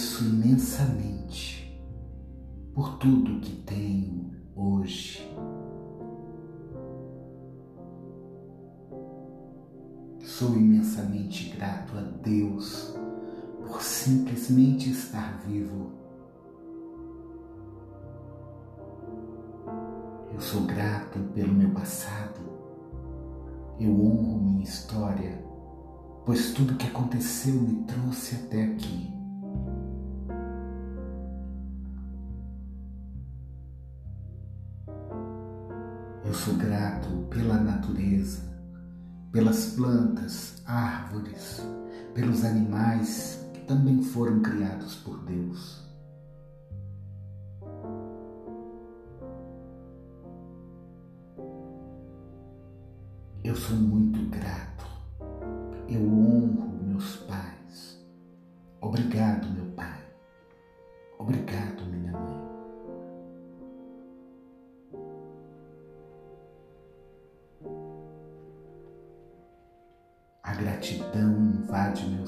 agradeço imensamente por tudo que tenho hoje. Sou imensamente grato a Deus por simplesmente estar vivo. Eu sou grato pelo meu passado. Eu honro minha história, pois tudo que aconteceu me trouxe até aqui. Pela natureza, pelas plantas, árvores, pelos animais que também foram criados por Deus. Eu sou muito grato. Eu honro meus pais. Obrigado, meu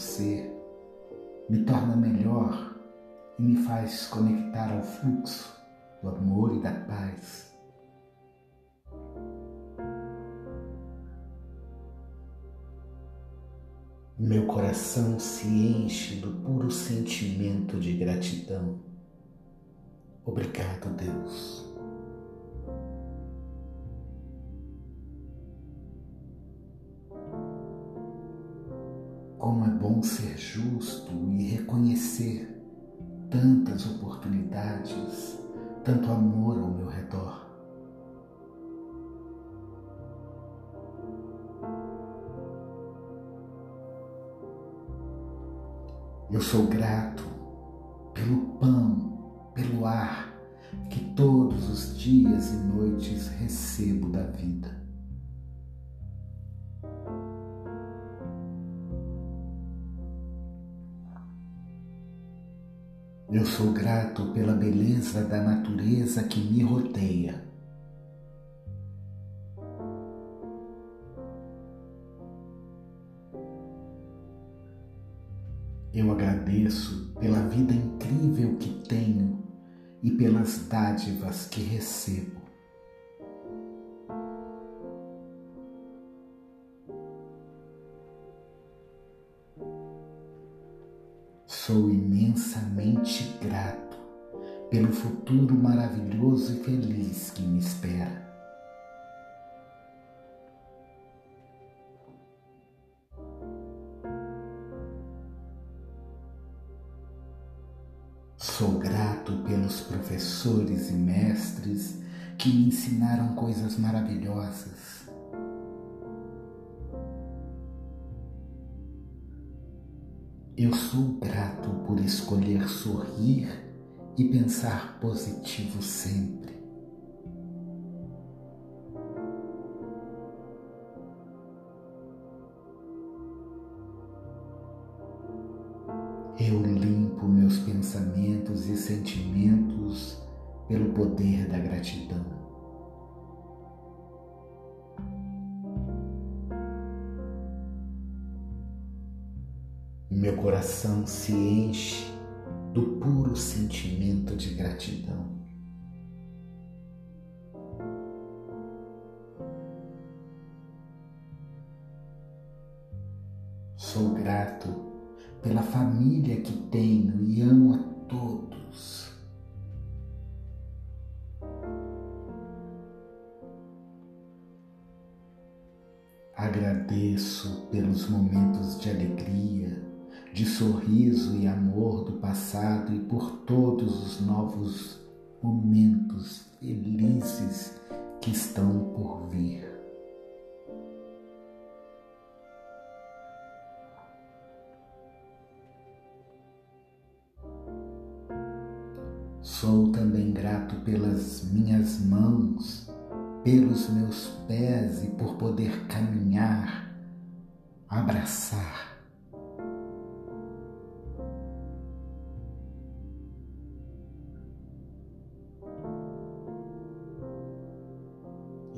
ser, me torna melhor e me faz conectar ao fluxo do amor e da paz. Meu coração se enche do puro sentimento de gratidão. Obrigado, Deus. Como é bom ser justo e reconhecer tantas oportunidades, tanto amor ao meu redor. Eu sou grato pelo pão, pelo ar que todos os dias e noites recebo da vida. Sou grato pela beleza da natureza que me rodeia. Eu agradeço pela vida incrível que tenho e pelas dádivas que recebo. Grato pelo futuro maravilhoso e feliz que me espera. Sou grato pelos professores e mestres que me ensinaram coisas maravilhosas. Eu sou grato por escolher sorrir e pensar positivo sempre. Eu limpo meus pensamentos e sentimentos pelo poder da gratidão. Meu coração se enche do puro sentimento de gratidão. Sou grato pela família que tenho e amo a todos. Agradeço pelos momentos de alegria, de sorriso e amor do passado e por todos os novos momentos felizes que estão por vir. Sou também grato pelas minhas mãos, pelos meus pés e por poder caminhar, abraçar.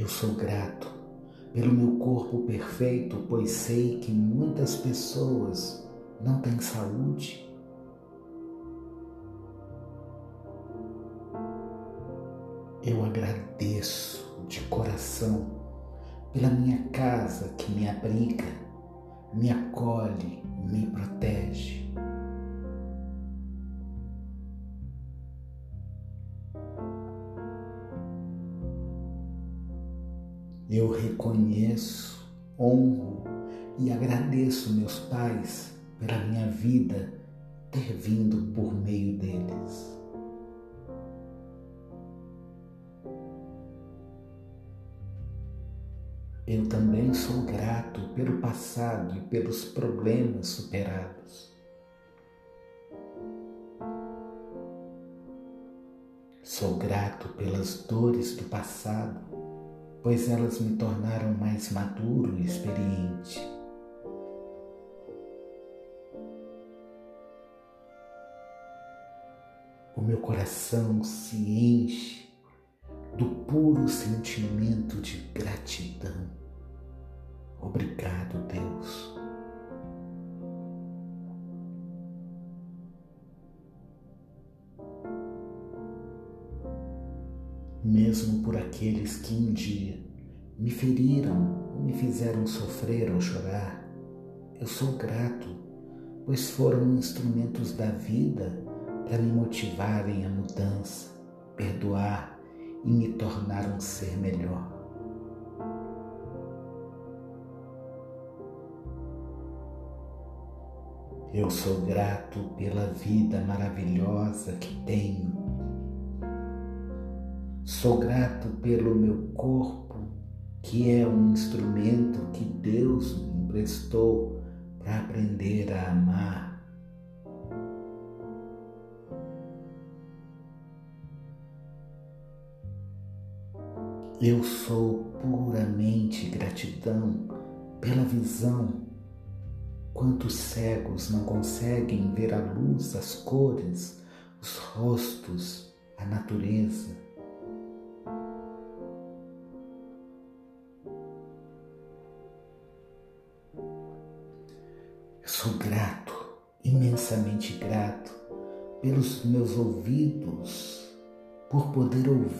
Eu sou grato pelo meu corpo perfeito, pois sei que muitas pessoas não têm saúde. Eu agradeço de coração pela minha casa que me abriga, me acolhe, me protege. Eu reconheço, honro e agradeço meus pais pela minha vida ter vindo por meio deles. Eu também sou grato pelo passado e pelos problemas superados. Sou grato pelas dores do passado, pois elas me tornaram mais maduro e experiente. O meu coração se enche do puro sentimento de gratidão. Obrigado, Deus. Mesmo por aqueles que um dia me feriram ou me fizeram sofrer ou chorar, eu sou grato, pois foram instrumentos da vida para me motivarem à mudança, perdoar e me tornar um ser melhor. Eu sou grato pela vida maravilhosa que tenho. Sou grato pelo meu corpo, que é um instrumento que Deus me emprestou para aprender a amar. Eu sou puramente gratidão pela visão Quantos cegos não conseguem ver a luz, as cores, os rostos, a natureza?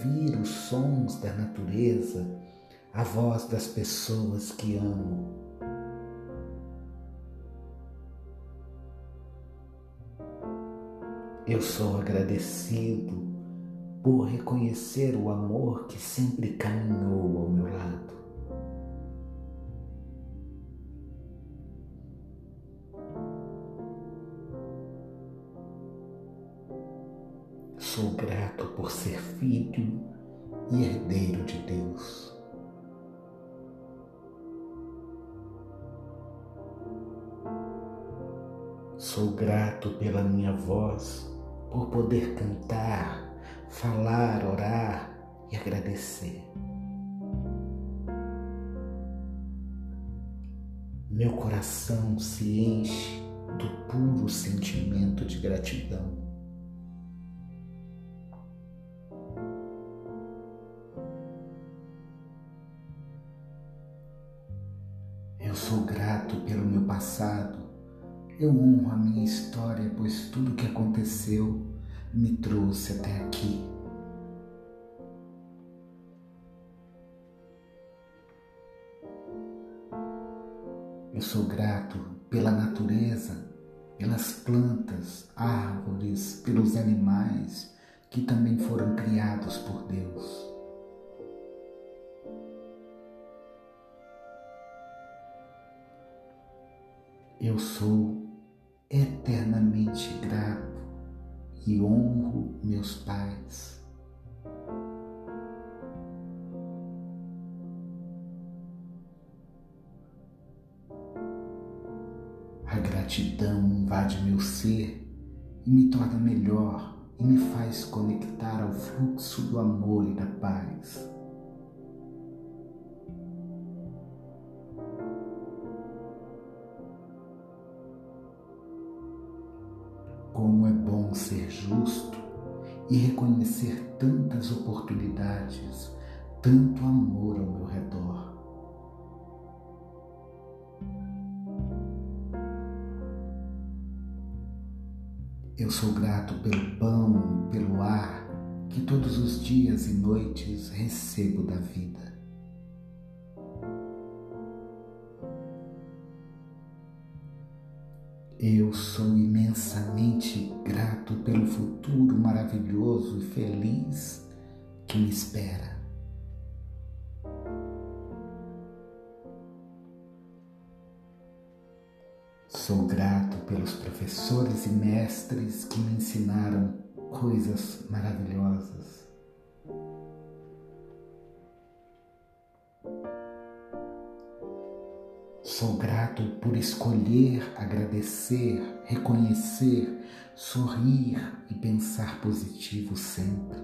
Ouvir os sons da natureza, a voz das pessoas que amo. Eu sou agradecido por reconhecer o amor que sempre caminhou ao meu lado. Sou grato por ser filho e herdeiro de Deus. Sou grato pela minha voz por poder cantar, falar, orar e agradecer. Meu coração se enche do puro sentimento de gratidão. Eu honro a minha história, pois tudo que aconteceu me trouxe até aqui. Eu sou grato pela natureza, pelas plantas, árvores, pelos animais que também foram criados por Deus. Eu sou eternamente grato e honro meus pais. A gratidão invade meu ser e me torna melhor e me faz conectar ao fluxo do amor e da paz. E reconhecer tantas oportunidades, tanto amor ao meu redor. Eu sou grato pelo pão pelo ar que todos os dias e noites recebo da vida. Eu sou imensamente grato pelo futuro maravilhoso e feliz que me espera. Sou grato pelos professores e mestres que me ensinaram coisas maravilhosas. Sou grato por escolher, agradecer, reconhecer, sorrir e pensar positivo sempre.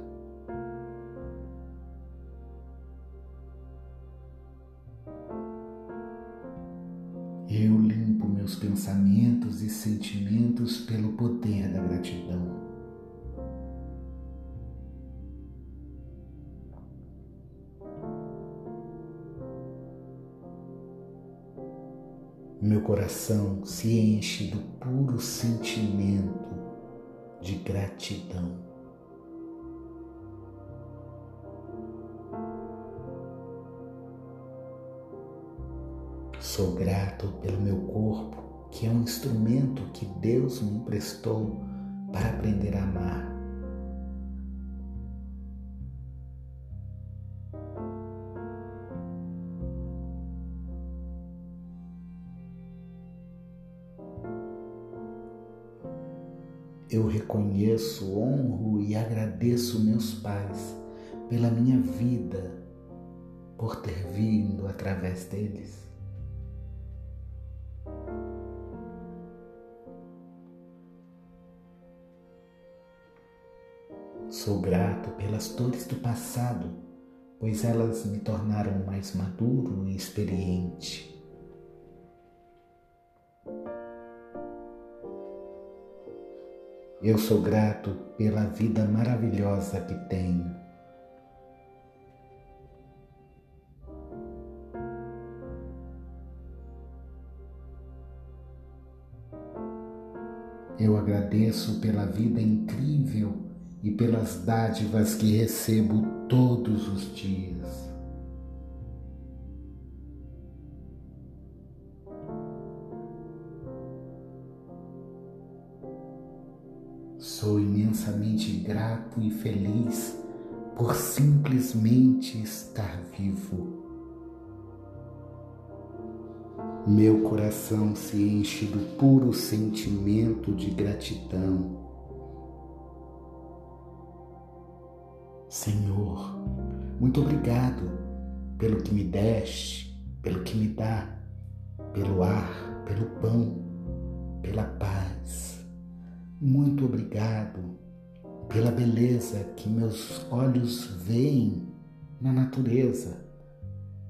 Eu limpo meus pensamentos e sentimentos pelo poder da gratidão. Meu coração se enche do puro sentimento de gratidão. Sou grato pelo meu corpo, que é um instrumento que Deus me emprestou para aprender a amar. Eu reconheço, honro e agradeço meus pais pela minha vida, por ter vindo através deles. Sou grato pelas dores do passado, pois elas me tornaram mais maduro e experiente. Eu sou grato pela vida maravilhosa que tenho. Eu agradeço pela vida incrível e pelas dádivas que recebo todos os dias. Sou imensamente grato e feliz por simplesmente estar vivo. Meu coração se enche do puro sentimento de gratidão. Senhor, muito obrigado pelo que me deste, pelo que me dá, pelo ar, pelo pão, pela paz muito obrigado pela beleza que meus olhos veem na natureza,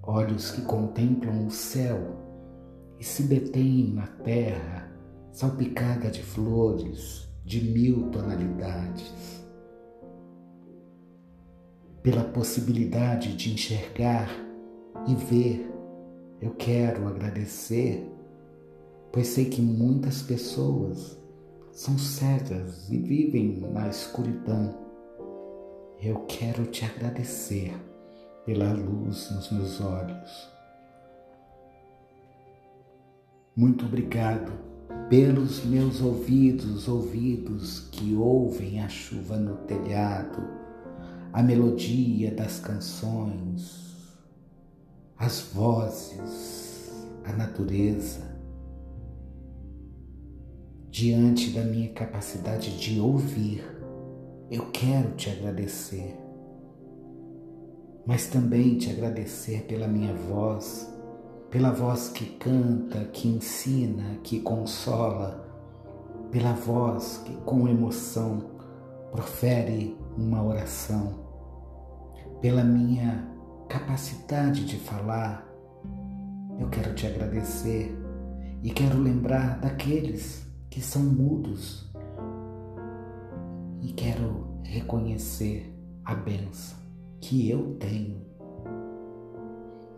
olhos que contemplam o céu e se detêm na terra salpicada de flores de mil tonalidades. Pela possibilidade de enxergar e ver, eu quero agradecer, pois sei que muitas pessoas são cegas e vivem na escuridão. Eu quero te agradecer pela luz nos meus olhos. Muito obrigado pelos meus ouvidos, ouvidos que ouvem a chuva no telhado, a melodia das canções, as vozes, a natureza diante da minha capacidade de ouvir, eu quero te agradecer, mas também te agradecer pela minha voz, pela voz que canta, que ensina, que consola, pela voz que com emoção profere uma oração, pela minha capacidade de falar. Eu quero te agradecer e quero lembrar daqueles que são mudos. E quero reconhecer a benção que eu tenho.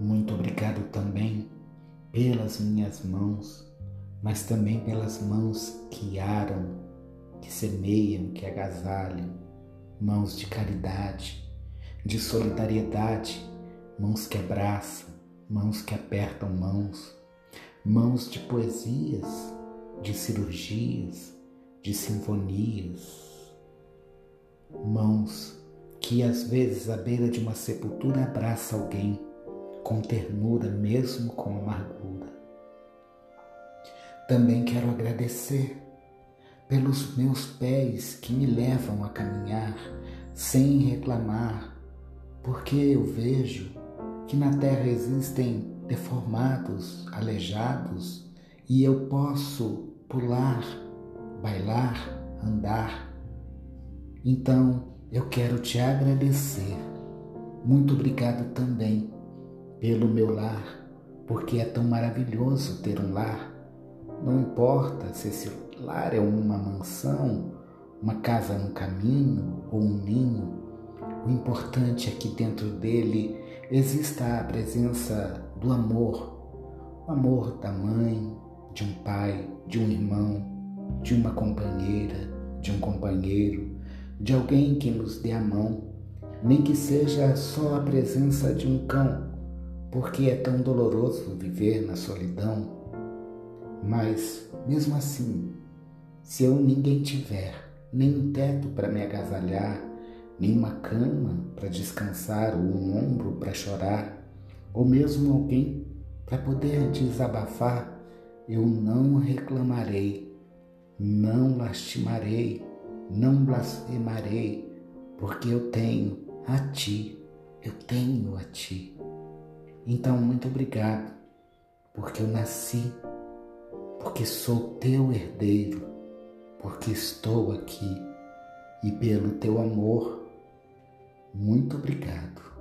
Muito obrigado também pelas minhas mãos, mas também pelas mãos que aram, que semeiam, que agasalham, mãos de caridade, de solidariedade, mãos que abraçam, mãos que apertam mãos, mãos de poesias, de cirurgias, de sinfonias, mãos que às vezes à beira de uma sepultura abraça alguém com ternura, mesmo com amargura. Também quero agradecer pelos meus pés que me levam a caminhar sem reclamar, porque eu vejo que na terra existem deformados, aleijados, e eu posso pular, bailar, andar. Então eu quero te agradecer. Muito obrigado também pelo meu lar, porque é tão maravilhoso ter um lar. Não importa se esse lar é uma mansão, uma casa no caminho ou um ninho, o importante é que dentro dele exista a presença do amor, o amor da mãe, de um pai, de um irmão, de uma companheira, de um companheiro, de alguém que nos dê a mão, nem que seja só a presença de um cão, porque é tão doloroso viver na solidão. Mas, mesmo assim, se eu ninguém tiver, nem um teto para me agasalhar, nem uma cama para descansar ou um ombro para chorar, ou mesmo alguém para poder desabafar, eu não reclamarei, não lastimarei, não blasfemarei, porque eu tenho a ti, eu tenho a ti. Então, muito obrigado, porque eu nasci, porque sou teu herdeiro, porque estou aqui e pelo teu amor muito obrigado.